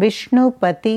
विष्णुपति